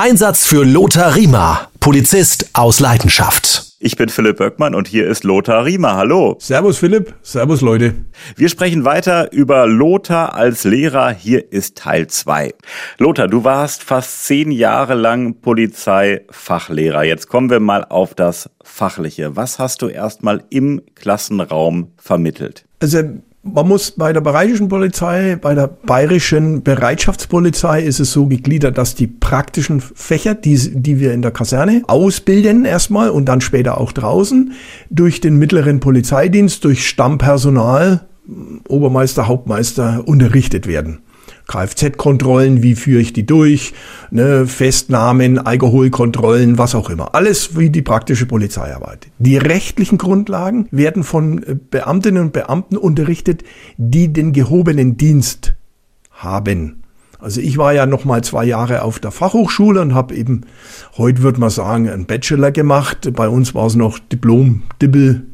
Einsatz für Lothar Riemer, Polizist aus Leidenschaft. Ich bin Philipp Böckmann und hier ist Lothar Riemer. Hallo. Servus Philipp, servus Leute. Wir sprechen weiter über Lothar als Lehrer. Hier ist Teil 2. Lothar, du warst fast zehn Jahre lang Polizeifachlehrer. Jetzt kommen wir mal auf das Fachliche. Was hast du erstmal im Klassenraum vermittelt? Also man muss bei der bayerischen Polizei, bei der bayerischen Bereitschaftspolizei ist es so gegliedert, dass die praktischen Fächer, die, die wir in der Kaserne ausbilden erstmal und dann später auch draußen, durch den mittleren Polizeidienst, durch Stammpersonal, Obermeister, Hauptmeister unterrichtet werden. Kfz-Kontrollen, wie führe ich die durch, ne, Festnahmen, Alkoholkontrollen, was auch immer. Alles wie die praktische Polizeiarbeit. Die rechtlichen Grundlagen werden von äh, Beamtinnen und Beamten unterrichtet, die den gehobenen Dienst haben. Also ich war ja noch mal zwei Jahre auf der Fachhochschule und habe eben, heute würde man sagen, einen Bachelor gemacht. Bei uns war es noch Diplom, Dibbel,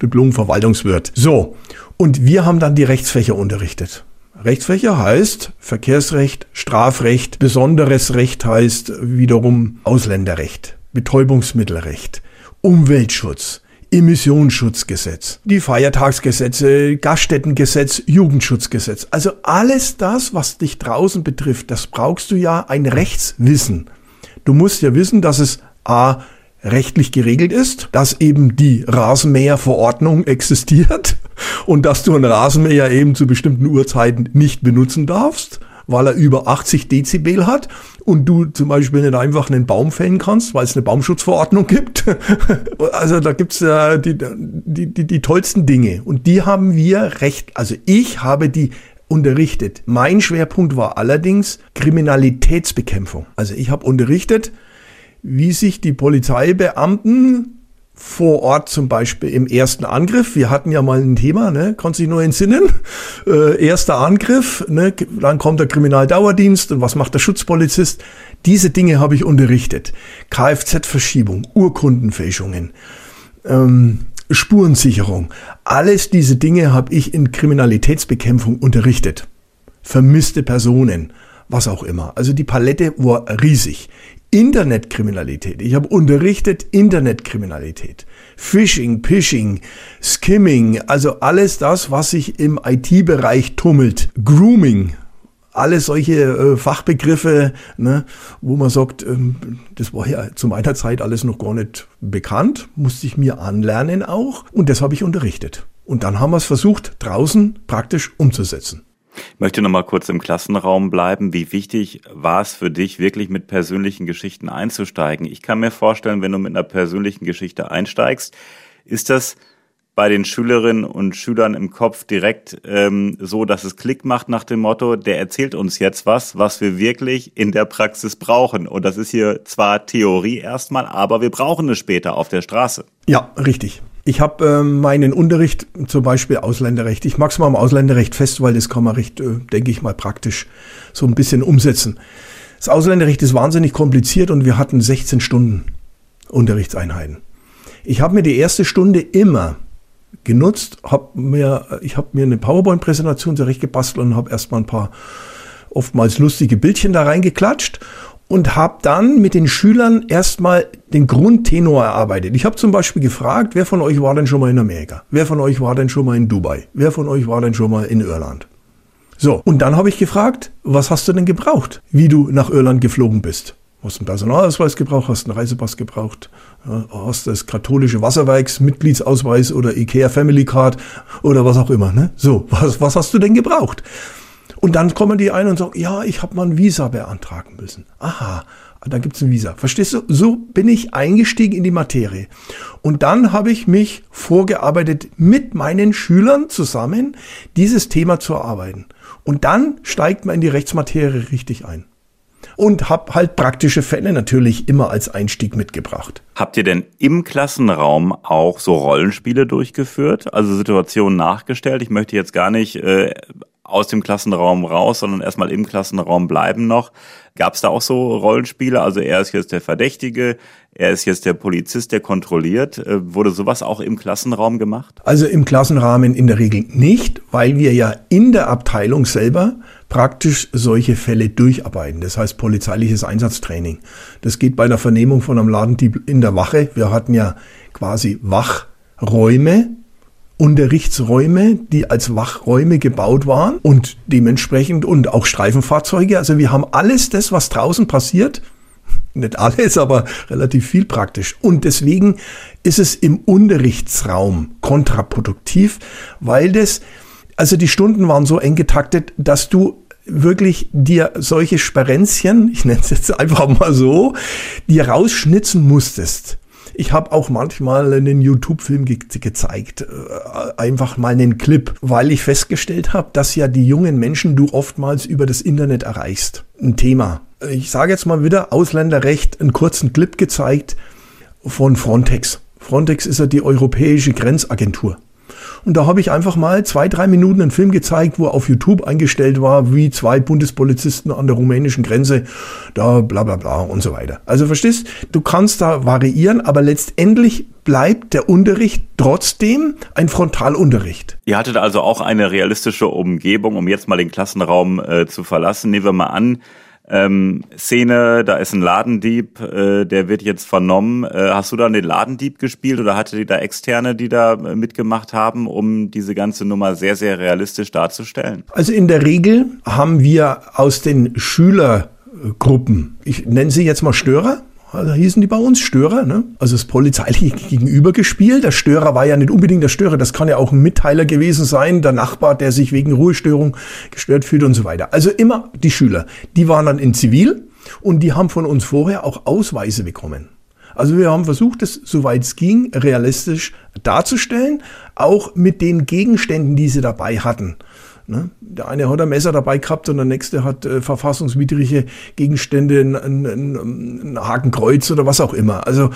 Diplom Verwaltungswirt. So, und wir haben dann die Rechtsfächer unterrichtet. Rechtsfächer heißt Verkehrsrecht, Strafrecht, besonderes Recht heißt wiederum Ausländerrecht, Betäubungsmittelrecht, Umweltschutz, Emissionsschutzgesetz, die Feiertagsgesetze, Gaststättengesetz, Jugendschutzgesetz. Also alles das, was dich draußen betrifft, das brauchst du ja ein Rechtswissen. Du musst ja wissen, dass es A rechtlich geregelt ist, dass eben die Rasenmäherverordnung existiert und dass du einen Rasenmäher eben zu bestimmten Uhrzeiten nicht benutzen darfst, weil er über 80 Dezibel hat und du zum Beispiel nicht einfach einen Baum fällen kannst, weil es eine Baumschutzverordnung gibt. also da gibt's ja die, die, die, die tollsten Dinge und die haben wir recht, also ich habe die unterrichtet. Mein Schwerpunkt war allerdings Kriminalitätsbekämpfung. Also ich habe unterrichtet, wie sich die Polizeibeamten vor Ort zum Beispiel im ersten Angriff, wir hatten ja mal ein Thema, ne, kannst dich nur entsinnen, äh, erster Angriff, ne, dann kommt der Kriminaldauerdienst und was macht der Schutzpolizist? Diese Dinge habe ich unterrichtet. Kfz-Verschiebung, Urkundenfälschungen, ähm, Spurensicherung, alles diese Dinge habe ich in Kriminalitätsbekämpfung unterrichtet. Vermisste Personen, was auch immer. Also die Palette war riesig. Internetkriminalität. Ich habe unterrichtet Internetkriminalität. Phishing, Pishing, Skimming, also alles das, was sich im IT-Bereich tummelt. Grooming, alle solche äh, Fachbegriffe, ne, wo man sagt, ähm, das war ja zu meiner Zeit alles noch gar nicht bekannt, musste ich mir anlernen auch und das habe ich unterrichtet. Und dann haben wir es versucht, draußen praktisch umzusetzen. Ich möchte noch mal kurz im Klassenraum bleiben. Wie wichtig war es für dich, wirklich mit persönlichen Geschichten einzusteigen? Ich kann mir vorstellen, wenn du mit einer persönlichen Geschichte einsteigst, ist das bei den Schülerinnen und Schülern im Kopf direkt ähm, so, dass es Klick macht nach dem Motto, der erzählt uns jetzt was, was wir wirklich in der Praxis brauchen. Und das ist hier zwar Theorie erstmal, aber wir brauchen es später auf der Straße. Ja, richtig. Ich habe äh, meinen Unterricht zum Beispiel Ausländerrecht. Ich mag's mal am Ausländerrecht fest, weil das kann man recht, äh, denke ich mal, praktisch so ein bisschen umsetzen. Das Ausländerrecht ist wahnsinnig kompliziert und wir hatten 16 Stunden Unterrichtseinheiten. Ich habe mir die erste Stunde immer genutzt, hab mir, ich habe mir eine PowerPoint-Präsentation zurecht gebastelt und habe erstmal ein paar oftmals lustige Bildchen da reingeklatscht und habe dann mit den Schülern erstmal den Grundtenor erarbeitet. Ich habe zum Beispiel gefragt, wer von euch war denn schon mal in Amerika? Wer von euch war denn schon mal in Dubai? Wer von euch war denn schon mal in Irland? So, und dann habe ich gefragt, was hast du denn gebraucht, wie du nach Irland geflogen bist? Hast einen Personalausweis gebraucht, hast einen Reisepass gebraucht, hast das katholische Wasserwerks Mitgliedsausweis oder Ikea Family Card oder was auch immer. Ne? So, was, was hast du denn gebraucht? Und dann kommen die ein und sagen, ja, ich habe mal ein Visa beantragen müssen. Aha, da gibt's ein Visa. Verstehst du? So bin ich eingestiegen in die Materie. Und dann habe ich mich vorgearbeitet, mit meinen Schülern zusammen dieses Thema zu erarbeiten. Und dann steigt man in die Rechtsmaterie richtig ein und habe halt praktische Fälle natürlich immer als Einstieg mitgebracht. Habt ihr denn im Klassenraum auch so Rollenspiele durchgeführt, also Situationen nachgestellt? Ich möchte jetzt gar nicht äh, aus dem Klassenraum raus, sondern erstmal im Klassenraum bleiben noch. Gab es da auch so Rollenspiele? Also er ist jetzt der Verdächtige, er ist jetzt der Polizist, der kontrolliert. Äh, wurde sowas auch im Klassenraum gemacht? Also im Klassenrahmen in der Regel nicht, weil wir ja in der Abteilung selber praktisch solche Fälle durcharbeiten. Das heißt polizeiliches Einsatztraining. Das geht bei der Vernehmung von einem Ladendieb in der Wache. Wir hatten ja quasi Wachräume, Unterrichtsräume, die als Wachräume gebaut waren und dementsprechend und auch Streifenfahrzeuge. Also wir haben alles das, was draußen passiert, nicht alles, aber relativ viel praktisch. Und deswegen ist es im Unterrichtsraum kontraproduktiv, weil das, also die Stunden waren so eng getaktet, dass du wirklich dir solche Sperenzchen, ich nenne es jetzt einfach mal so, dir rausschnitzen musstest. Ich habe auch manchmal einen YouTube-Film ge gezeigt, äh, einfach mal einen Clip, weil ich festgestellt habe, dass ja die jungen Menschen du oftmals über das Internet erreichst. Ein Thema. Ich sage jetzt mal wieder Ausländerrecht, einen kurzen Clip gezeigt von Frontex. Frontex ist ja die europäische Grenzagentur. Und da habe ich einfach mal zwei, drei Minuten einen Film gezeigt, wo auf YouTube eingestellt war, wie zwei Bundespolizisten an der rumänischen Grenze, da bla bla bla und so weiter. Also verstehst, du kannst da variieren, aber letztendlich bleibt der Unterricht trotzdem ein Frontalunterricht. Ihr hattet also auch eine realistische Umgebung, um jetzt mal den Klassenraum äh, zu verlassen. Nehmen wir mal an, ähm, Szene, da ist ein Ladendieb, äh, der wird jetzt vernommen. Äh, hast du dann den Ladendieb gespielt oder hatte die da Externe, die da äh, mitgemacht haben, um diese ganze Nummer sehr, sehr realistisch darzustellen? Also in der Regel haben wir aus den Schülergruppen, ich nenne sie jetzt mal Störer, also hießen die bei uns Störer, ne? Also das polizeiliche Gegenüber gespielt. Der Störer war ja nicht unbedingt der Störer, das kann ja auch ein Mitteiler gewesen sein, der Nachbar, der sich wegen Ruhestörung gestört fühlt und so weiter. Also immer die Schüler. Die waren dann in Zivil und die haben von uns vorher auch Ausweise bekommen. Also wir haben versucht, es soweit es ging, realistisch darzustellen, auch mit den Gegenständen, die sie dabei hatten. Ne? Der eine hat ein Messer dabei gehabt und der nächste hat äh, verfassungswidrige Gegenstände, ein, ein, ein, Hakenkreuz oder was auch immer. Also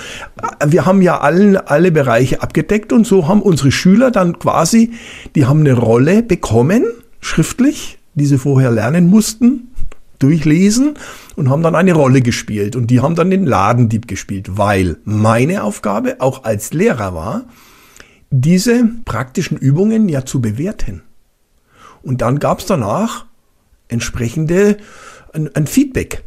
äh, wir haben ja allen, alle Bereiche abgedeckt und so haben unsere Schüler dann quasi, die haben eine Rolle bekommen, schriftlich, die sie vorher lernen mussten, durchlesen und haben dann eine Rolle gespielt. Und die haben dann den Ladendieb gespielt, weil meine Aufgabe auch als Lehrer war, diese praktischen Übungen ja zu bewerten. Und dann gab es danach entsprechende ein, ein Feedback.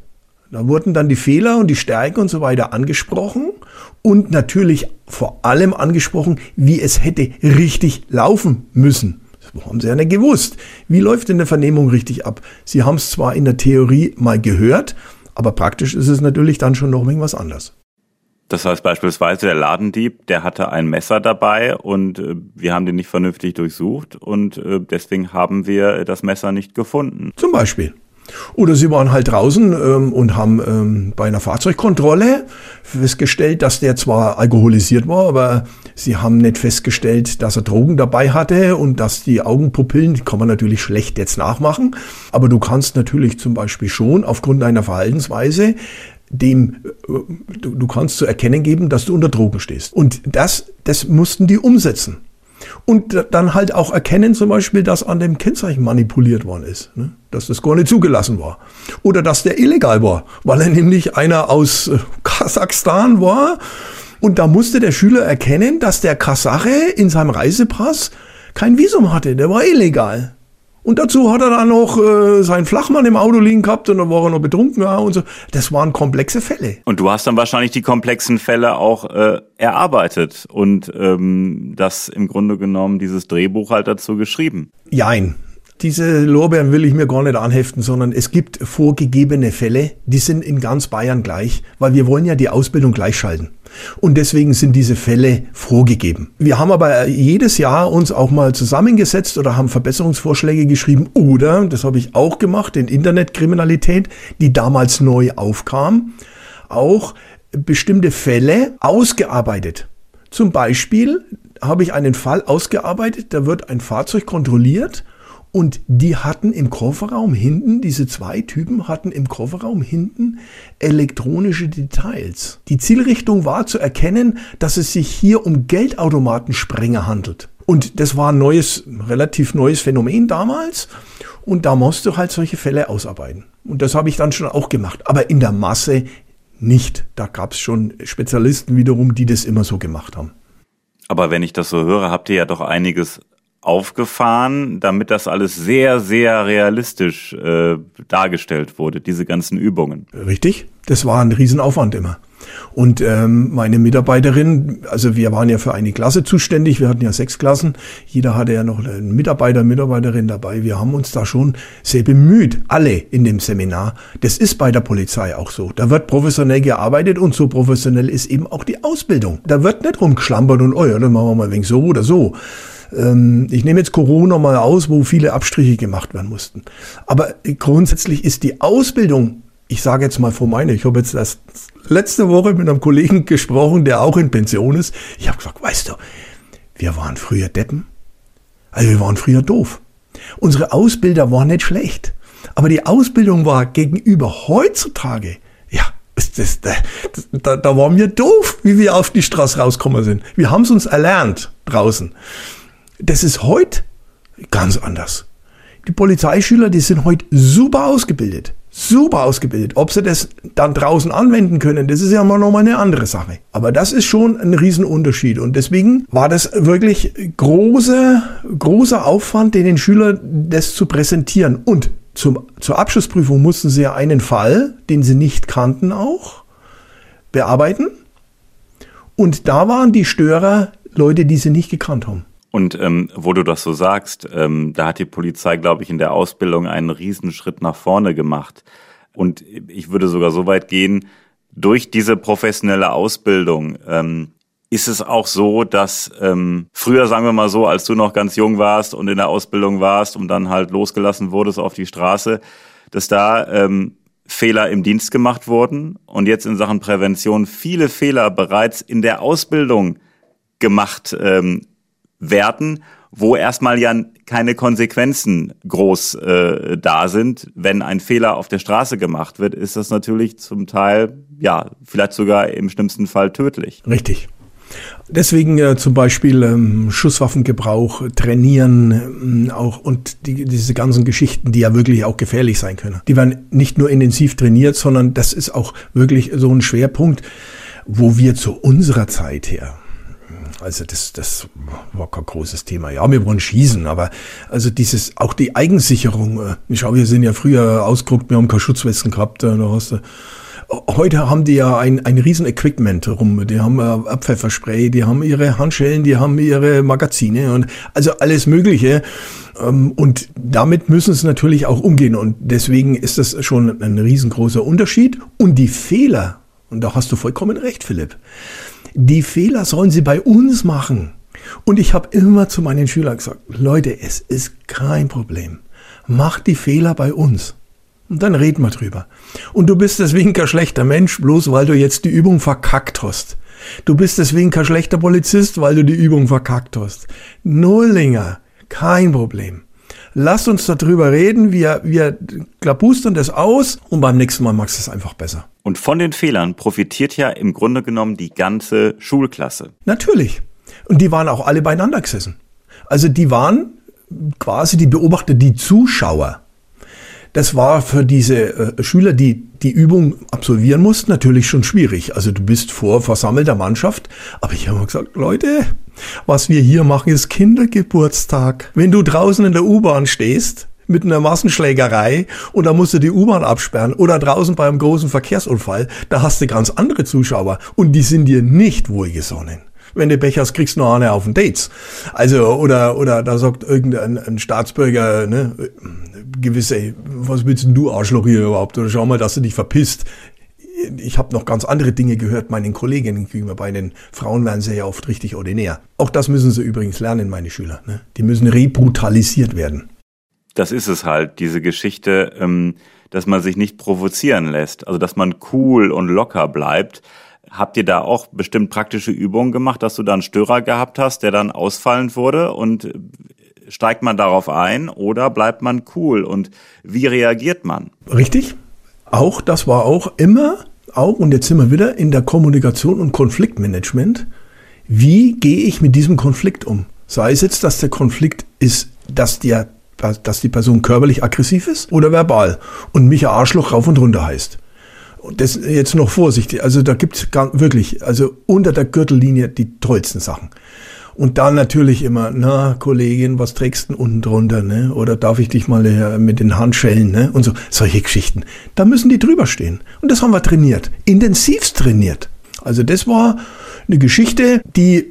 Da wurden dann die Fehler und die Stärken und so weiter angesprochen und natürlich vor allem angesprochen, wie es hätte richtig laufen müssen. Das haben Sie ja nicht gewusst. Wie läuft denn eine Vernehmung richtig ab? Sie haben es zwar in der Theorie mal gehört, aber praktisch ist es natürlich dann schon noch irgendwas anderes. Das heißt beispielsweise der Ladendieb, der hatte ein Messer dabei und äh, wir haben den nicht vernünftig durchsucht und äh, deswegen haben wir das Messer nicht gefunden. Zum Beispiel. Oder sie waren halt draußen ähm, und haben ähm, bei einer Fahrzeugkontrolle festgestellt, dass der zwar alkoholisiert war, aber sie haben nicht festgestellt, dass er Drogen dabei hatte und dass die Augenpupillen, die kann man natürlich schlecht jetzt nachmachen, aber du kannst natürlich zum Beispiel schon aufgrund deiner Verhaltensweise dem äh, du, du kannst zu erkennen geben, dass du unter Drogen stehst. Und das, das mussten die umsetzen. Und dann halt auch erkennen zum Beispiel, dass an dem Kennzeichen manipuliert worden ist, ne? dass das gar nicht zugelassen war. Oder dass der illegal war, weil er nämlich einer aus äh, Kasachstan war. Und da musste der Schüler erkennen, dass der Kasache in seinem Reisepass kein Visum hatte, der war illegal. Und dazu hat er dann noch äh, seinen Flachmann im Auto liegen gehabt und dann war er noch betrunken ja, und so. Das waren komplexe Fälle. Und du hast dann wahrscheinlich die komplexen Fälle auch äh, erarbeitet und ähm, das im Grunde genommen dieses Drehbuch halt dazu geschrieben. Jein. Diese Lorbeeren will ich mir gar nicht anheften, sondern es gibt vorgegebene Fälle, die sind in ganz Bayern gleich, weil wir wollen ja die Ausbildung gleichschalten. Und deswegen sind diese Fälle vorgegeben. Wir haben aber jedes Jahr uns auch mal zusammengesetzt oder haben Verbesserungsvorschläge geschrieben oder, das habe ich auch gemacht, in Internetkriminalität, die damals neu aufkam, auch bestimmte Fälle ausgearbeitet. Zum Beispiel habe ich einen Fall ausgearbeitet, da wird ein Fahrzeug kontrolliert und die hatten im Kofferraum hinten, diese zwei Typen hatten im Kofferraum hinten elektronische Details. Die Zielrichtung war zu erkennen, dass es sich hier um Geldautomatensprenger handelt. Und das war ein neues, relativ neues Phänomen damals. Und da musst du halt solche Fälle ausarbeiten. Und das habe ich dann schon auch gemacht. Aber in der Masse nicht. Da gab es schon Spezialisten wiederum, die das immer so gemacht haben. Aber wenn ich das so höre, habt ihr ja doch einiges aufgefahren, damit das alles sehr, sehr realistisch äh, dargestellt wurde, diese ganzen Übungen. Richtig, das war ein Riesenaufwand immer. Und ähm, meine Mitarbeiterin, also wir waren ja für eine Klasse zuständig, wir hatten ja sechs Klassen, jeder hatte ja noch einen Mitarbeiter, Mitarbeiterin dabei. Wir haben uns da schon sehr bemüht, alle in dem Seminar. Das ist bei der Polizei auch so. Da wird professionell gearbeitet und so professionell ist eben auch die Ausbildung. Da wird nicht rumgeschlampert und, oh ja, dann machen wir mal wenig so oder so ähm, ich nehme jetzt Corona mal aus, wo viele Abstriche gemacht werden mussten. Aber grundsätzlich ist die Ausbildung, ich sage jetzt mal von meine, ich habe jetzt das letzte Woche mit einem Kollegen gesprochen, der auch in Pension ist. Ich habe gesagt, weißt du, wir waren früher Deppen. Also wir waren früher doof. Unsere Ausbilder waren nicht schlecht. Aber die Ausbildung war gegenüber heutzutage, ja, das, das, da, da waren wir doof, wie wir auf die Straße rausgekommen sind. Wir haben es uns erlernt draußen. Das ist heute ganz anders. Die Polizeischüler, die sind heute super ausgebildet super ausgebildet. Ob sie das dann draußen anwenden können, das ist ja mal nochmal eine andere Sache. Aber das ist schon ein Riesenunterschied. Und deswegen war das wirklich große, großer Aufwand, den Schülern das zu präsentieren. Und zum, zur Abschlussprüfung mussten sie ja einen Fall, den sie nicht kannten, auch bearbeiten. Und da waren die Störer Leute, die sie nicht gekannt haben. Und ähm, wo du das so sagst, ähm, da hat die Polizei, glaube ich, in der Ausbildung einen Riesenschritt nach vorne gemacht. Und ich würde sogar so weit gehen, durch diese professionelle Ausbildung ähm, ist es auch so, dass ähm, früher, sagen wir mal so, als du noch ganz jung warst und in der Ausbildung warst und dann halt losgelassen wurdest auf die Straße, dass da ähm, Fehler im Dienst gemacht wurden und jetzt in Sachen Prävention viele Fehler bereits in der Ausbildung gemacht ähm, Werten, wo erstmal ja keine Konsequenzen groß äh, da sind. Wenn ein Fehler auf der Straße gemacht wird, ist das natürlich zum Teil, ja, vielleicht sogar im schlimmsten Fall tödlich. Richtig. Deswegen äh, zum Beispiel ähm, Schusswaffengebrauch, Trainieren äh, auch und die, diese ganzen Geschichten, die ja wirklich auch gefährlich sein können. Die werden nicht nur intensiv trainiert, sondern das ist auch wirklich so ein Schwerpunkt, wo wir zu unserer Zeit her also das, das war kein großes Thema. Ja, wir wollen schießen, aber also dieses, auch die Eigensicherung. Äh, ich schau, wir sind ja früher ausgeguckt, wir haben keine Schutzwesten gehabt. Äh, da hast du, heute haben die ja ein, ein riesen Equipment rum. Die haben äh, Pfefferspray, die haben ihre Handschellen, die haben ihre Magazine und also alles Mögliche. Ähm, und damit müssen sie natürlich auch umgehen. Und deswegen ist das schon ein riesengroßer Unterschied. Und die Fehler, und da hast du vollkommen recht, Philipp die Fehler sollen sie bei uns machen. Und ich habe immer zu meinen Schülern gesagt, Leute, es ist kein Problem. Macht die Fehler bei uns. Und dann reden wir drüber. Und du bist deswegen kein schlechter Mensch, bloß weil du jetzt die Übung verkackt hast. Du bist deswegen kein schlechter Polizist, weil du die Übung verkackt hast. Nullinger, kein Problem. Lasst uns darüber reden, wir, wir klabustern das aus und beim nächsten Mal machst du es einfach besser. Und von den Fehlern profitiert ja im Grunde genommen die ganze Schulklasse. Natürlich. Und die waren auch alle beieinander gesessen. Also die waren quasi die Beobachter, die Zuschauer. Das war für diese äh, Schüler, die die Übung absolvieren mussten, natürlich schon schwierig. Also du bist vor versammelter Mannschaft. Aber ich habe gesagt, Leute, was wir hier machen, ist Kindergeburtstag. Wenn du draußen in der U-Bahn stehst, mit einer Massenschlägerei und da musst du die U-Bahn absperren oder draußen beim großen Verkehrsunfall, da hast du ganz andere Zuschauer und die sind dir nicht wohlgesonnen. Wenn du Pech hast, kriegst du noch eine auf den Dates. Also, oder, oder da sagt irgendein ein Staatsbürger, ne, gewisse, was willst denn du Arschloch hier überhaupt? Oder schau mal, dass du dich verpisst ich habe noch ganz andere Dinge gehört, meinen Kolleginnen gegenüber. Bei den Frauen werden sie ja oft richtig ordinär. Auch das müssen sie übrigens lernen, meine Schüler. Ne? Die müssen rebrutalisiert werden. Das ist es halt, diese Geschichte, ähm, dass man sich nicht provozieren lässt, also dass man cool und locker bleibt. Habt ihr da auch bestimmt praktische Übungen gemacht, dass du da einen Störer gehabt hast, der dann ausfallend wurde und steigt man darauf ein oder bleibt man cool und wie reagiert man? Richtig. Auch das war auch immer auch, und jetzt sind wir wieder in der Kommunikation und Konfliktmanagement. Wie gehe ich mit diesem Konflikt um? Sei es jetzt, dass der Konflikt ist, dass der dass die Person körperlich aggressiv ist oder verbal und mich ein Arschloch rauf und runter heißt. Und das jetzt noch vorsichtig. Also da gibt's wirklich, also unter der Gürtellinie die tollsten Sachen. Und dann natürlich immer, na, Kollegin, was trägst du unten drunter, ne? Oder darf ich dich mal äh, mit den Handschellen, ne? Und so, solche Geschichten. Da müssen die drüber stehen. Und das haben wir trainiert. Intensivst trainiert. Also das war eine Geschichte, die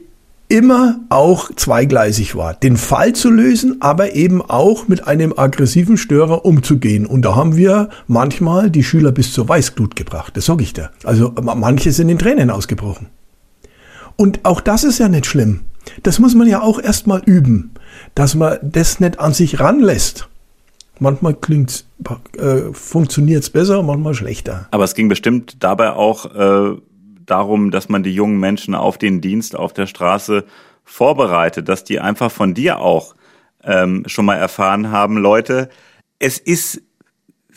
immer auch zweigleisig war. Den Fall zu lösen, aber eben auch mit einem aggressiven Störer umzugehen. Und da haben wir manchmal die Schüler bis zur Weißglut gebracht. Das sag ich dir. Also manche sind in Tränen ausgebrochen. Und auch das ist ja nicht schlimm. Das muss man ja auch erstmal üben, dass man das nicht an sich ranlässt. Manchmal klingt's, äh, funktioniert's besser, manchmal schlechter. Aber es ging bestimmt dabei auch äh, darum, dass man die jungen Menschen auf den Dienst auf der Straße vorbereitet, dass die einfach von dir auch ähm, schon mal erfahren haben, Leute, es ist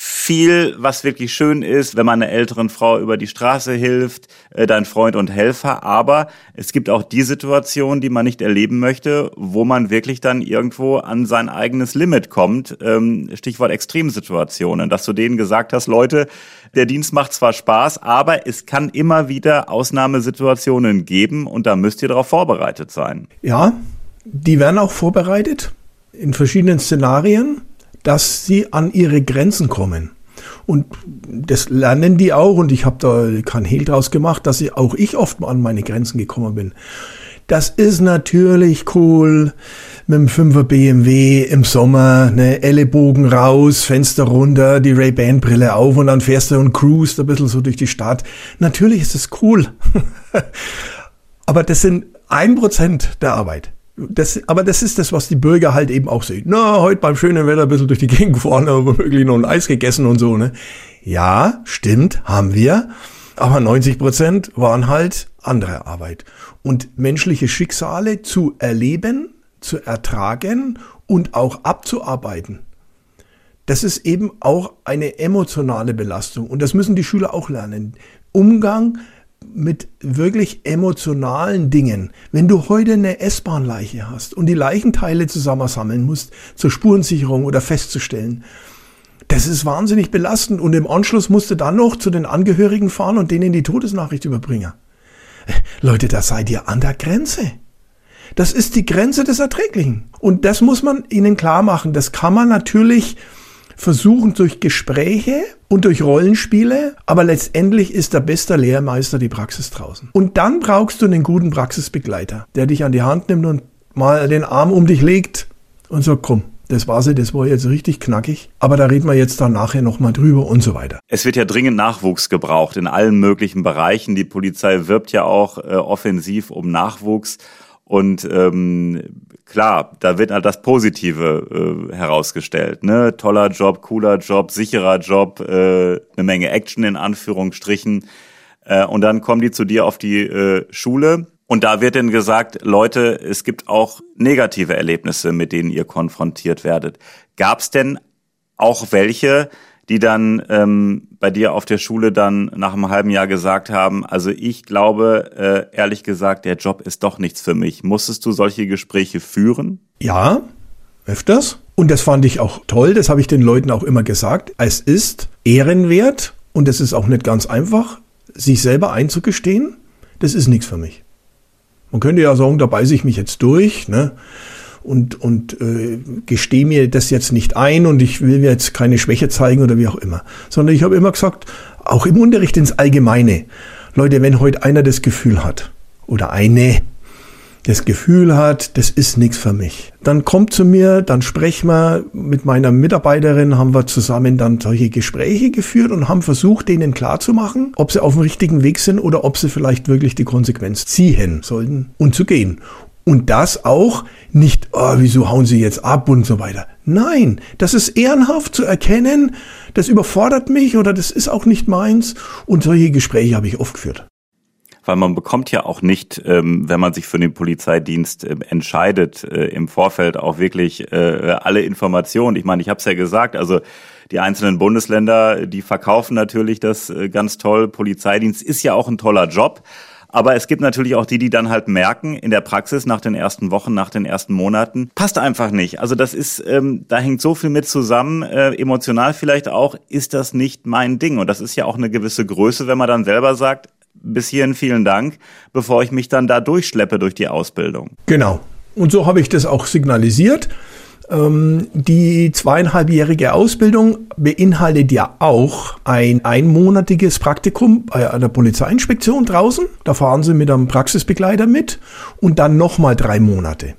viel, was wirklich schön ist, wenn man einer älteren Frau über die Straße hilft, äh, dein Freund und Helfer. Aber es gibt auch die Situation, die man nicht erleben möchte, wo man wirklich dann irgendwo an sein eigenes Limit kommt. Ähm, Stichwort Extremsituationen, dass du denen gesagt hast, Leute, der Dienst macht zwar Spaß, aber es kann immer wieder Ausnahmesituationen geben und da müsst ihr darauf vorbereitet sein. Ja, die werden auch vorbereitet in verschiedenen Szenarien dass sie an ihre Grenzen kommen. Und das lernen die auch und ich habe da kein Hehl draus gemacht, dass ich, auch ich oft mal an meine Grenzen gekommen bin. Das ist natürlich cool mit dem 5er BMW im Sommer, ne, Ellenbogen raus, Fenster runter, die Ray-Ban-Brille auf und dann fährst du und cruist ein bisschen so durch die Stadt. Natürlich ist es cool. Aber das sind ein Prozent der Arbeit. Das, aber das ist das, was die Bürger halt eben auch sehen. Na, heute beim schönen Wetter ein bisschen durch die Gegend gefahren, aber wirklich noch ein Eis gegessen und so, ne? Ja, stimmt, haben wir. Aber 90 Prozent waren halt andere Arbeit. Und menschliche Schicksale zu erleben, zu ertragen und auch abzuarbeiten. Das ist eben auch eine emotionale Belastung. Und das müssen die Schüler auch lernen. Umgang mit wirklich emotionalen Dingen. Wenn du heute eine S-Bahn-Leiche hast und die Leichenteile zusammensammeln musst zur Spurensicherung oder festzustellen, das ist wahnsinnig belastend und im Anschluss musst du dann noch zu den Angehörigen fahren und denen die Todesnachricht überbringen. Leute, da seid ihr an der Grenze. Das ist die Grenze des Erträglichen. Und das muss man ihnen klar machen. Das kann man natürlich versuchen durch Gespräche und durch Rollenspiele, aber letztendlich ist der beste Lehrmeister die Praxis draußen. Und dann brauchst du einen guten Praxisbegleiter, der dich an die Hand nimmt und mal den Arm um dich legt und sagt, komm, das war sie, das war jetzt richtig knackig, aber da reden wir jetzt dann nachher nochmal drüber und so weiter. Es wird ja dringend Nachwuchs gebraucht in allen möglichen Bereichen. Die Polizei wirbt ja auch äh, offensiv um Nachwuchs. Und ähm, klar, da wird halt das Positive äh, herausgestellt. Ne? Toller Job, cooler Job, sicherer Job, äh, eine Menge Action in Anführungsstrichen. Äh, und dann kommen die zu dir auf die äh, Schule. Und da wird dann gesagt, Leute, es gibt auch negative Erlebnisse, mit denen ihr konfrontiert werdet. Gab es denn auch welche, die dann ähm, bei dir auf der Schule dann nach einem halben Jahr gesagt haben, also ich glaube, äh, ehrlich gesagt, der Job ist doch nichts für mich. Musstest du solche Gespräche führen? Ja, öfters. Und das fand ich auch toll, das habe ich den Leuten auch immer gesagt. Es ist ehrenwert und es ist auch nicht ganz einfach, sich selber einzugestehen, das ist nichts für mich. Man könnte ja sagen, da beiße ich mich jetzt durch, ne? Und, und äh, gestehe mir das jetzt nicht ein und ich will mir jetzt keine Schwäche zeigen oder wie auch immer. Sondern ich habe immer gesagt, auch im Unterricht ins Allgemeine. Leute, wenn heute einer das Gefühl hat oder eine das Gefühl hat, das ist nichts für mich, dann kommt zu mir, dann sprechen wir mit meiner Mitarbeiterin, haben wir zusammen dann solche Gespräche geführt und haben versucht, denen klarzumachen, ob sie auf dem richtigen Weg sind oder ob sie vielleicht wirklich die Konsequenz ziehen sollten und zu gehen. Und das auch nicht, oh, wieso hauen sie jetzt ab und so weiter. Nein, das ist ehrenhaft zu erkennen, das überfordert mich oder das ist auch nicht meins. Und solche Gespräche habe ich oft geführt. Weil man bekommt ja auch nicht, ähm, wenn man sich für den Polizeidienst ähm, entscheidet, äh, im Vorfeld auch wirklich äh, alle Informationen. Ich meine, ich habe es ja gesagt, also die einzelnen Bundesländer, die verkaufen natürlich das äh, ganz toll. Polizeidienst ist ja auch ein toller Job. Aber es gibt natürlich auch die, die dann halt merken, in der Praxis nach den ersten Wochen, nach den ersten Monaten, passt einfach nicht. Also das ist, ähm, da hängt so viel mit zusammen, äh, emotional vielleicht auch, ist das nicht mein Ding. Und das ist ja auch eine gewisse Größe, wenn man dann selber sagt, bis hierhin vielen Dank, bevor ich mich dann da durchschleppe durch die Ausbildung. Genau. Und so habe ich das auch signalisiert. Ähm, die zweieinhalbjährige Ausbildung beinhaltet ja auch ein einmonatiges Praktikum bei einer Polizeiinspektion draußen. Da fahren Sie mit einem Praxisbegleiter mit und dann nochmal drei Monate.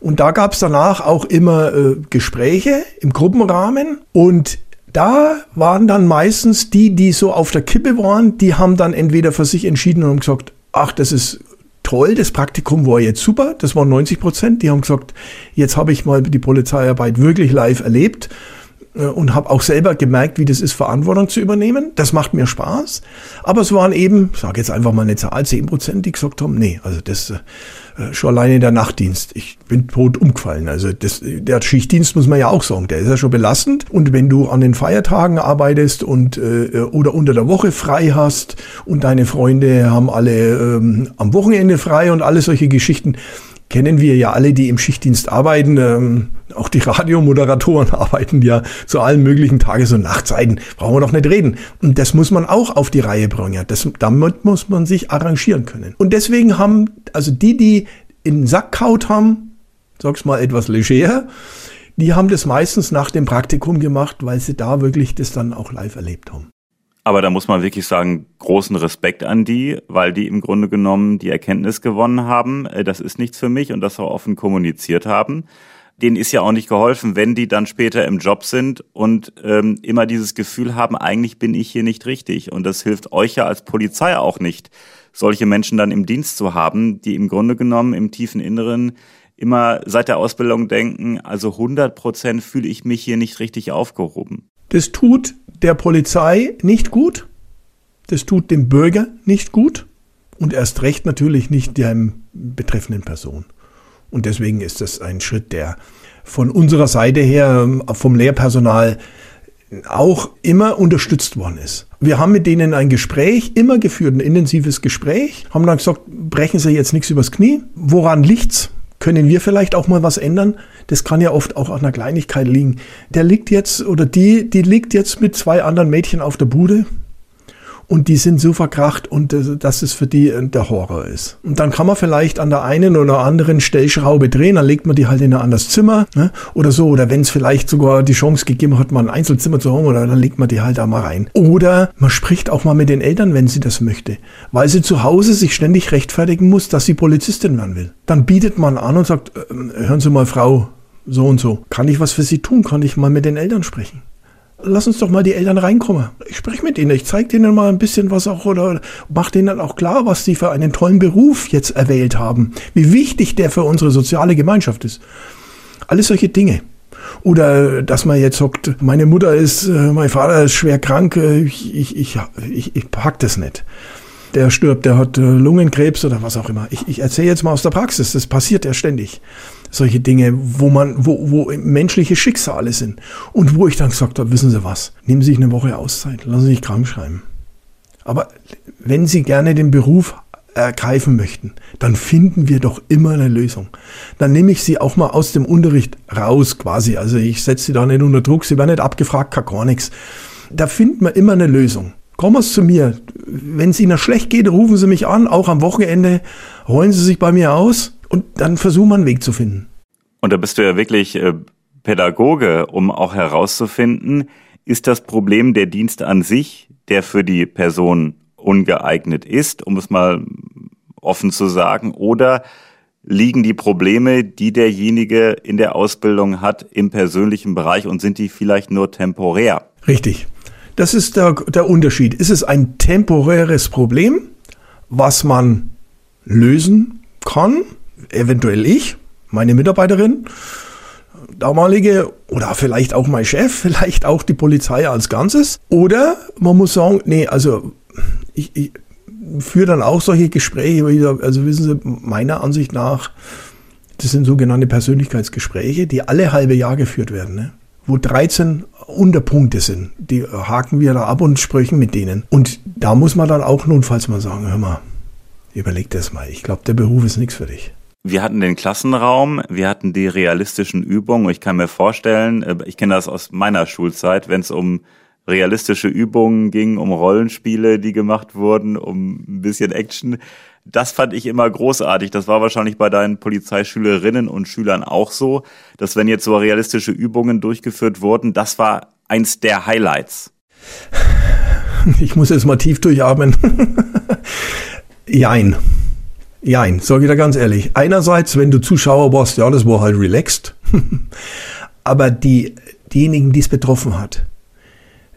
Und da gab es danach auch immer äh, Gespräche im Gruppenrahmen und da waren dann meistens die, die so auf der Kippe waren, die haben dann entweder für sich entschieden und haben gesagt, ach, das ist toll, das Praktikum war jetzt super, das waren 90 Prozent. Die haben gesagt, jetzt habe ich mal die Polizeiarbeit wirklich live erlebt und habe auch selber gemerkt, wie das ist, Verantwortung zu übernehmen. Das macht mir Spaß. Aber es waren eben, ich sage jetzt einfach mal eine Zahl, 10 Prozent, die gesagt haben, nee, also das äh, schon alleine der Nachtdienst. Ich bin tot umgefallen. Also das, der Schichtdienst muss man ja auch sagen, der ist ja schon belastend. Und wenn du an den Feiertagen arbeitest und äh, oder unter der Woche frei hast und deine Freunde haben alle ähm, am Wochenende frei und alle solche Geschichten, kennen wir ja alle, die im Schichtdienst arbeiten. Ähm, auch die Radiomoderatoren arbeiten ja zu allen möglichen Tages- und Nachtzeiten. Brauchen wir doch nicht reden. Und das muss man auch auf die Reihe bringen. Das, damit muss man sich arrangieren können. Und deswegen haben, also die, die in den Sack kaut haben, sag's mal etwas leger, die haben das meistens nach dem Praktikum gemacht, weil sie da wirklich das dann auch live erlebt haben. Aber da muss man wirklich sagen, großen Respekt an die, weil die im Grunde genommen die Erkenntnis gewonnen haben, äh, das ist nichts für mich und das auch offen kommuniziert haben. Denen ist ja auch nicht geholfen, wenn die dann später im Job sind und ähm, immer dieses Gefühl haben, eigentlich bin ich hier nicht richtig. Und das hilft euch ja als Polizei auch nicht, solche Menschen dann im Dienst zu haben, die im Grunde genommen im tiefen Inneren immer seit der Ausbildung denken, also 100 Prozent fühle ich mich hier nicht richtig aufgehoben. Das tut der Polizei nicht gut, das tut dem Bürger nicht gut und erst recht natürlich nicht der betreffenden Person. Und deswegen ist das ein Schritt, der von unserer Seite her vom Lehrpersonal auch immer unterstützt worden ist. Wir haben mit denen ein Gespräch immer geführt, ein intensives Gespräch, haben dann gesagt, brechen Sie jetzt nichts übers Knie. Woran liegt's? Können wir vielleicht auch mal was ändern? Das kann ja oft auch an einer Kleinigkeit liegen. Der liegt jetzt oder die, die liegt jetzt mit zwei anderen Mädchen auf der Bude und die sind so verkracht und dass es für die äh, der Horror ist. Und dann kann man vielleicht an der einen oder anderen Stellschraube drehen, dann legt man die halt in ein anderes Zimmer ne? oder so. Oder wenn es vielleicht sogar die Chance gegeben hat, mal ein Einzelzimmer zu haben, oder dann legt man die halt da mal rein. Oder man spricht auch mal mit den Eltern, wenn sie das möchte, weil sie zu Hause sich ständig rechtfertigen muss, dass sie Polizistin werden will. Dann bietet man an und sagt, äh, hören Sie mal, Frau, so und so. Kann ich was für Sie tun? Kann ich mal mit den Eltern sprechen? Lass uns doch mal die Eltern reinkommen. Ich spreche mit ihnen, ich zeige denen mal ein bisschen was auch oder mache denen auch klar, was sie für einen tollen Beruf jetzt erwählt haben, wie wichtig der für unsere soziale Gemeinschaft ist. Alles solche Dinge. Oder dass man jetzt sagt, meine Mutter ist, äh, mein Vater ist schwer krank, äh, ich, ich, ich, ich, ich pack das nicht. Der stirbt, der hat äh, Lungenkrebs oder was auch immer. Ich, ich erzähle jetzt mal aus der Praxis, das passiert ja ständig solche Dinge, wo man, wo, wo menschliche Schicksale sind. Und wo ich dann gesagt habe, wissen Sie was, nehmen Sie sich eine Woche Auszeit, lassen Sie sich krank schreiben. Aber wenn Sie gerne den Beruf ergreifen möchten, dann finden wir doch immer eine Lösung. Dann nehme ich Sie auch mal aus dem Unterricht raus, quasi. Also ich setze Sie da nicht unter Druck, Sie werden nicht abgefragt, gar nichts. Da finden wir immer eine Lösung. Kommen Sie zu mir. Wenn es Ihnen schlecht geht, rufen Sie mich an, auch am Wochenende. Holen Sie sich bei mir aus und dann versuchen wir einen Weg zu finden. Und da bist du ja wirklich äh, Pädagoge, um auch herauszufinden, ist das Problem der Dienst an sich, der für die Person ungeeignet ist, um es mal offen zu sagen, oder liegen die Probleme, die derjenige in der Ausbildung hat, im persönlichen Bereich und sind die vielleicht nur temporär? Richtig. Das ist der, der Unterschied. Ist es ein temporäres Problem, was man lösen kann eventuell ich, meine Mitarbeiterin, damalige oder vielleicht auch mein Chef, vielleicht auch die Polizei als Ganzes. Oder man muss sagen, nee, also ich, ich führe dann auch solche Gespräche, also wissen Sie, meiner Ansicht nach, das sind sogenannte Persönlichkeitsgespräche, die alle halbe Jahr geführt werden, ne? Wo 13 Unterpunkte sind. Die haken wir da ab und sprechen mit denen. Und da muss man dann auch notfalls mal sagen, hör mal, Überleg das mal. Ich glaube, der Beruf ist nichts für dich. Wir hatten den Klassenraum, wir hatten die realistischen Übungen. Ich kann mir vorstellen, äh, ich kenne das aus meiner Schulzeit, wenn es um realistische Übungen ging, um Rollenspiele, die gemacht wurden, um ein bisschen Action. Das fand ich immer großartig. Das war wahrscheinlich bei deinen Polizeischülerinnen und Schülern auch so, dass wenn jetzt so realistische Übungen durchgeführt wurden, das war eins der Highlights. Ich muss jetzt mal tief durchatmen. Jein. Jein, sag ich da ganz ehrlich. Einerseits, wenn du Zuschauer warst, ja, das war halt relaxed. Aber die, diejenigen, die es betroffen hat,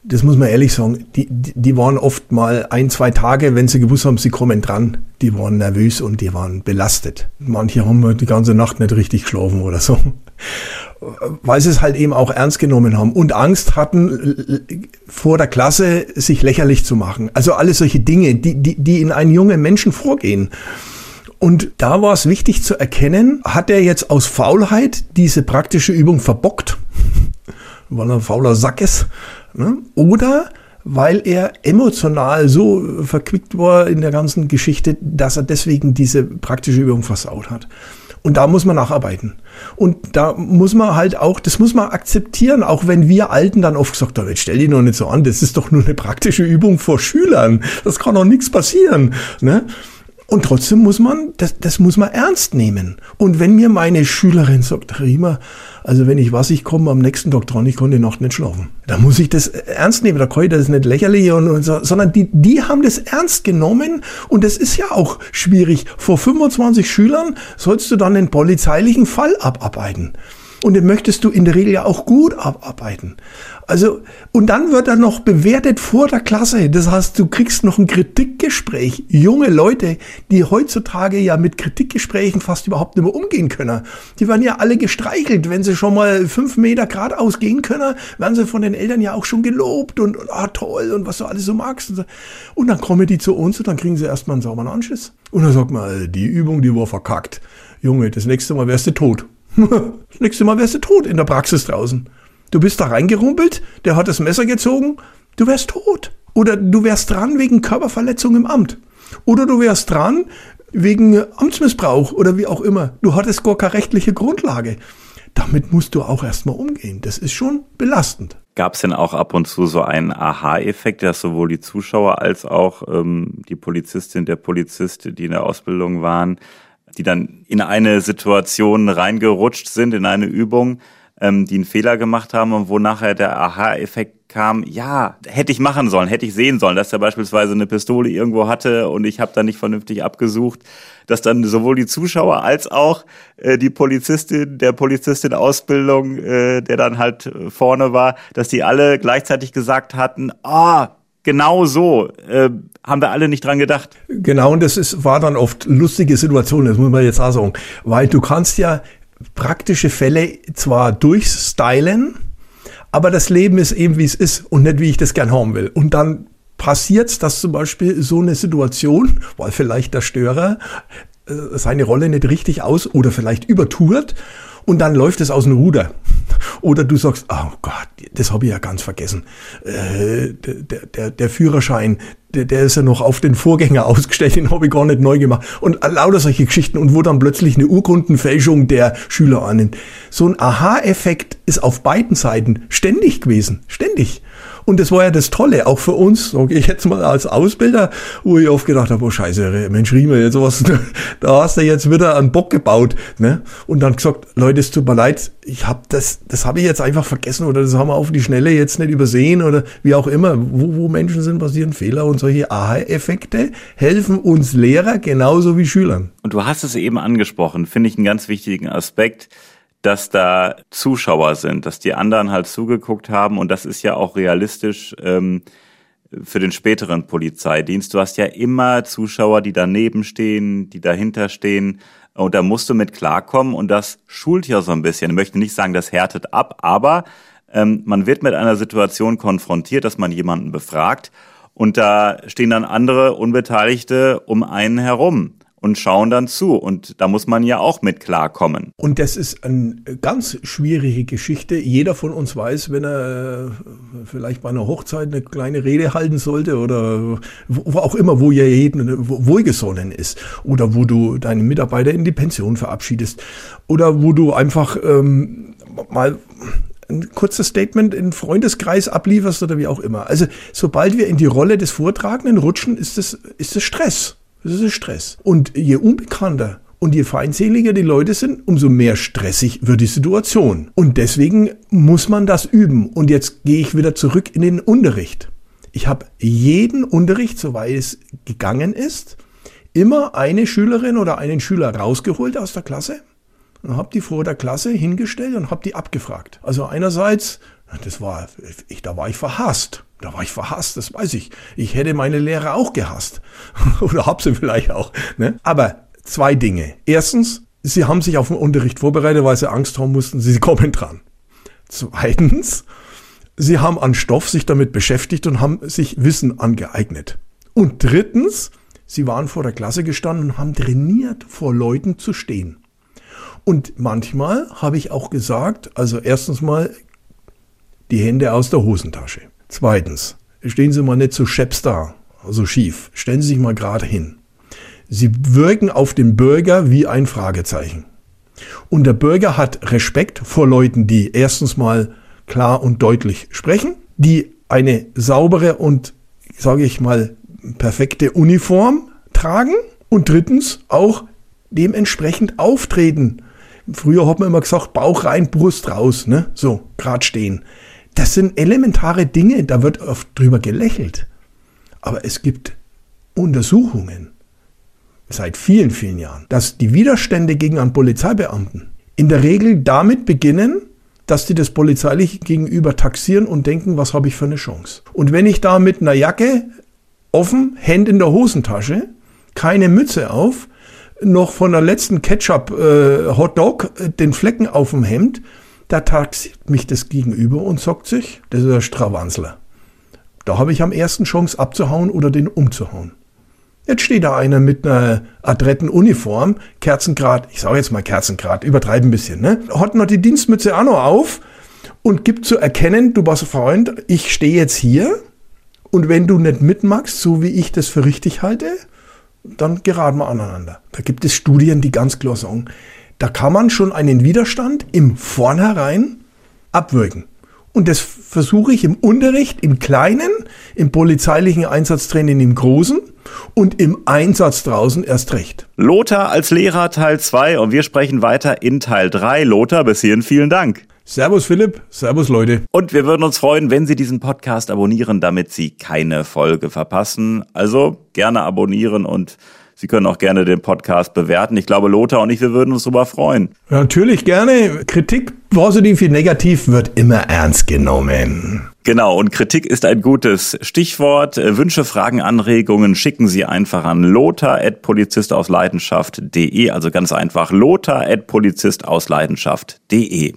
das muss man ehrlich sagen, die, die waren oft mal ein, zwei Tage, wenn sie gewusst haben, sie kommen dran, die waren nervös und die waren belastet. Manche haben die ganze Nacht nicht richtig geschlafen oder so. Weil sie es halt eben auch ernst genommen haben und Angst hatten, vor der Klasse sich lächerlich zu machen. Also alle solche Dinge, die, die, die in einen jungen Menschen vorgehen. Und da war es wichtig zu erkennen, hat er jetzt aus Faulheit diese praktische Übung verbockt, weil er ein fauler Sack ist, Ne? Oder weil er emotional so verquickt war in der ganzen Geschichte, dass er deswegen diese praktische Übung versaut hat. Und da muss man nacharbeiten. Und da muss man halt auch, das muss man akzeptieren, auch wenn wir Alten dann oft gesagt haben, jetzt stell dich noch nicht so an, das ist doch nur eine praktische Übung vor Schülern. Das kann doch nichts passieren. Ne? Und trotzdem muss man, das, das muss man ernst nehmen. Und wenn mir meine Schülerin sagt, Riemer, also wenn ich was, ich komme am nächsten Tag dran, ich konnte die Nacht nicht schlafen. Da muss ich das ernst nehmen, da kann ich das nicht lächerlich und, und so, sondern die, die haben das ernst genommen und das ist ja auch schwierig. Vor 25 Schülern sollst du dann den polizeilichen Fall abarbeiten. Und den möchtest du in der Regel ja auch gut abarbeiten. Also, und dann wird er noch bewertet vor der Klasse. Das heißt, du kriegst noch ein Kritikgespräch. Junge Leute, die heutzutage ja mit Kritikgesprächen fast überhaupt nicht mehr umgehen können. Die werden ja alle gestreichelt. Wenn sie schon mal fünf Meter geradeaus gehen können, werden sie von den Eltern ja auch schon gelobt und, und ah, toll und was du alles so magst. Und, so. und dann kommen die zu uns und dann kriegen sie erstmal einen sauberen Anschiss. Und dann sagt man, die Übung, die war verkackt. Junge, das nächste Mal wärst du tot. Das nächste Mal wärst du tot in der Praxis draußen. Du bist da reingerumpelt, der hat das Messer gezogen, du wärst tot. Oder du wärst dran wegen Körperverletzung im Amt. Oder du wärst dran wegen Amtsmissbrauch oder wie auch immer. Du hattest gar keine rechtliche Grundlage. Damit musst du auch erstmal umgehen. Das ist schon belastend. Gab es denn auch ab und zu so einen Aha-Effekt, dass sowohl die Zuschauer als auch ähm, die Polizistin, der Polizist, die in der Ausbildung waren, die dann in eine Situation reingerutscht sind, in eine Übung, ähm, die einen Fehler gemacht haben und wo nachher der Aha-Effekt kam, ja, hätte ich machen sollen, hätte ich sehen sollen, dass er beispielsweise eine Pistole irgendwo hatte und ich habe da nicht vernünftig abgesucht, dass dann sowohl die Zuschauer als auch äh, die Polizistin, der Polizistin Ausbildung, äh, der dann halt vorne war, dass die alle gleichzeitig gesagt hatten, ah, genau so äh, haben wir alle nicht dran gedacht. Genau, und das ist, war dann oft lustige Situationen, das muss man jetzt auch sagen. Weil du kannst ja praktische Fälle zwar durchstylen, aber das Leben ist eben, wie es ist und nicht, wie ich das gern haben will. Und dann passiert dass zum Beispiel so eine Situation, weil vielleicht der Störer äh, seine Rolle nicht richtig aus oder vielleicht übertourt und dann läuft es aus dem Ruder. Oder du sagst, oh Gott, das habe ich ja ganz vergessen. Äh, der, der, der Führerschein, der, der ist ja noch auf den Vorgänger ausgestellt, den habe ich gar nicht neu gemacht. Und lauter solche Geschichten und wo dann plötzlich eine Urkundenfälschung der Schüler annimmt. So ein Aha-Effekt ist auf beiden Seiten ständig gewesen. Ständig. Und das war ja das Tolle, auch für uns, sage ich jetzt mal als Ausbilder, wo ich oft gedacht habe, oh scheiße, Mensch Riemer, jetzt was, da hast du jetzt wieder einen Bock gebaut. Ne? Und dann gesagt, Leute, es tut mir leid, ich habe das, das habe ich jetzt einfach vergessen oder das haben wir auf die Schnelle jetzt nicht übersehen oder wie auch immer. Wo, wo Menschen sind, passieren Fehler und solche Aha-Effekte helfen uns Lehrer genauso wie Schülern. Und du hast es eben angesprochen, finde ich einen ganz wichtigen Aspekt dass da Zuschauer sind, dass die anderen halt zugeguckt haben und das ist ja auch realistisch ähm, für den späteren Polizeidienst. Du hast ja immer Zuschauer, die daneben stehen, die dahinter stehen und da musst du mit klarkommen und das schult ja so ein bisschen. Ich möchte nicht sagen, das härtet ab, aber ähm, man wird mit einer Situation konfrontiert, dass man jemanden befragt und da stehen dann andere Unbeteiligte um einen herum. Und schauen dann zu. Und da muss man ja auch mit klarkommen. Und das ist eine ganz schwierige Geschichte. Jeder von uns weiß, wenn er äh, vielleicht bei einer Hochzeit eine kleine Rede halten sollte oder wo auch immer, wo ja jeden wohlgesonnen ist oder wo du deine Mitarbeiter in die Pension verabschiedest oder wo du einfach ähm, mal ein kurzes Statement in Freundeskreis ablieferst oder wie auch immer. Also sobald wir in die Rolle des Vortragenden rutschen, ist es ist es Stress. Das ist Stress. Und je unbekannter und je feindseliger die Leute sind, umso mehr stressig wird die Situation. Und deswegen muss man das üben. Und jetzt gehe ich wieder zurück in den Unterricht. Ich habe jeden Unterricht, soweit es gegangen ist, immer eine Schülerin oder einen Schüler rausgeholt aus der Klasse und habe die vor der Klasse hingestellt und habe die abgefragt. Also einerseits, das war, ich, da war ich verhasst. Da war ich verhasst, das weiß ich. Ich hätte meine Lehrer auch gehasst. Oder hab sie vielleicht auch. Ne? Aber zwei Dinge. Erstens, sie haben sich auf den Unterricht vorbereitet, weil sie Angst haben mussten, sie kommen dran. Zweitens, sie haben an Stoff sich damit beschäftigt und haben sich Wissen angeeignet. Und drittens, sie waren vor der Klasse gestanden und haben trainiert, vor Leuten zu stehen. Und manchmal habe ich auch gesagt, also erstens mal die Hände aus der Hosentasche. Zweitens, stehen Sie mal nicht so scheps da, so schief. Stellen Sie sich mal gerade hin. Sie wirken auf den Bürger wie ein Fragezeichen. Und der Bürger hat Respekt vor Leuten, die erstens mal klar und deutlich sprechen, die eine saubere und, sage ich mal, perfekte Uniform tragen und drittens auch dementsprechend auftreten. Früher hat man immer gesagt, Bauch rein, Brust raus, ne? So, grad stehen. Das sind elementare Dinge, da wird oft drüber gelächelt. Aber es gibt Untersuchungen seit vielen, vielen Jahren, dass die Widerstände gegen einen Polizeibeamten in der Regel damit beginnen, dass die das polizeilich gegenüber taxieren und denken, was habe ich für eine Chance. Und wenn ich da mit einer Jacke offen, Hände in der Hosentasche, keine Mütze auf, noch von der letzten Ketchup äh, äh, den Flecken auf dem Hemd da taxiert mich das Gegenüber und sagt sich, das ist ein Stravanzler. Da habe ich am ersten Chance abzuhauen oder den umzuhauen. Jetzt steht da einer mit einer adretten Uniform, Kerzengrad, ich sage jetzt mal Kerzengrad, übertreiben ein bisschen, ne? Hat noch die Dienstmütze auch noch auf und gibt zu erkennen, du bist Freund, ich stehe jetzt hier und wenn du nicht mitmachst, so wie ich das für richtig halte, dann geraten wir aneinander. Da gibt es Studien, die ganz klar sagen, da kann man schon einen Widerstand im Vornherein abwürgen. Und das versuche ich im Unterricht, im Kleinen, im polizeilichen Einsatztraining im Großen und im Einsatz draußen erst recht. Lothar als Lehrer Teil 2 und wir sprechen weiter in Teil 3. Lothar, bis hierhin vielen Dank. Servus Philipp, Servus Leute. Und wir würden uns freuen, wenn Sie diesen Podcast abonnieren, damit Sie keine Folge verpassen. Also gerne abonnieren und Sie können auch gerne den Podcast bewerten. Ich glaube, Lothar und ich, wir würden uns darüber freuen. Natürlich gerne. Kritik, positiv wie negativ, wird immer ernst genommen. Genau, und Kritik ist ein gutes Stichwort. Wünsche, Fragen, Anregungen schicken Sie einfach an lothar.polizistausleidenschaft.de, also ganz einfach lothar.polizistausleidenschaft.de.